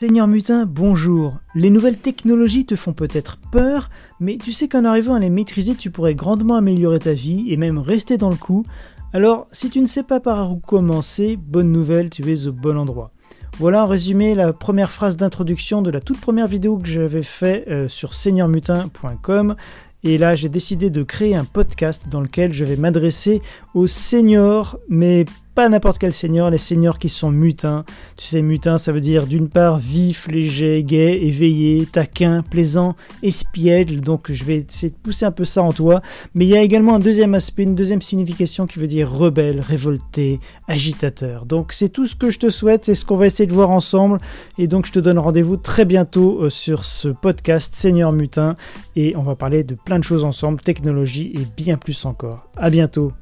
Seigneur Mutin, bonjour. Les nouvelles technologies te font peut-être peur, mais tu sais qu'en arrivant à les maîtriser, tu pourrais grandement améliorer ta vie et même rester dans le coup. Alors, si tu ne sais pas par où commencer, bonne nouvelle, tu es au bon endroit. Voilà en résumé la première phrase d'introduction de la toute première vidéo que j'avais fait euh, sur seigneurmutin.com. Et là, j'ai décidé de créer un podcast dans lequel je vais m'adresser aux seniors, mais pas n'importe quel seigneur, les seigneurs qui sont mutins. Tu sais, mutin, ça veut dire d'une part vif, léger, gai, éveillé, taquin, plaisant, espiègle. Donc je vais essayer de pousser un peu ça en toi. Mais il y a également un deuxième aspect, une deuxième signification qui veut dire rebelle, révolté, agitateur. Donc c'est tout ce que je te souhaite, c'est ce qu'on va essayer de voir ensemble. Et donc je te donne rendez-vous très bientôt euh, sur ce podcast Seigneur Mutin. Et on va parler de choses ensemble, technologie et bien plus encore. À bientôt.